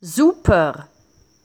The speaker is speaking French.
Super.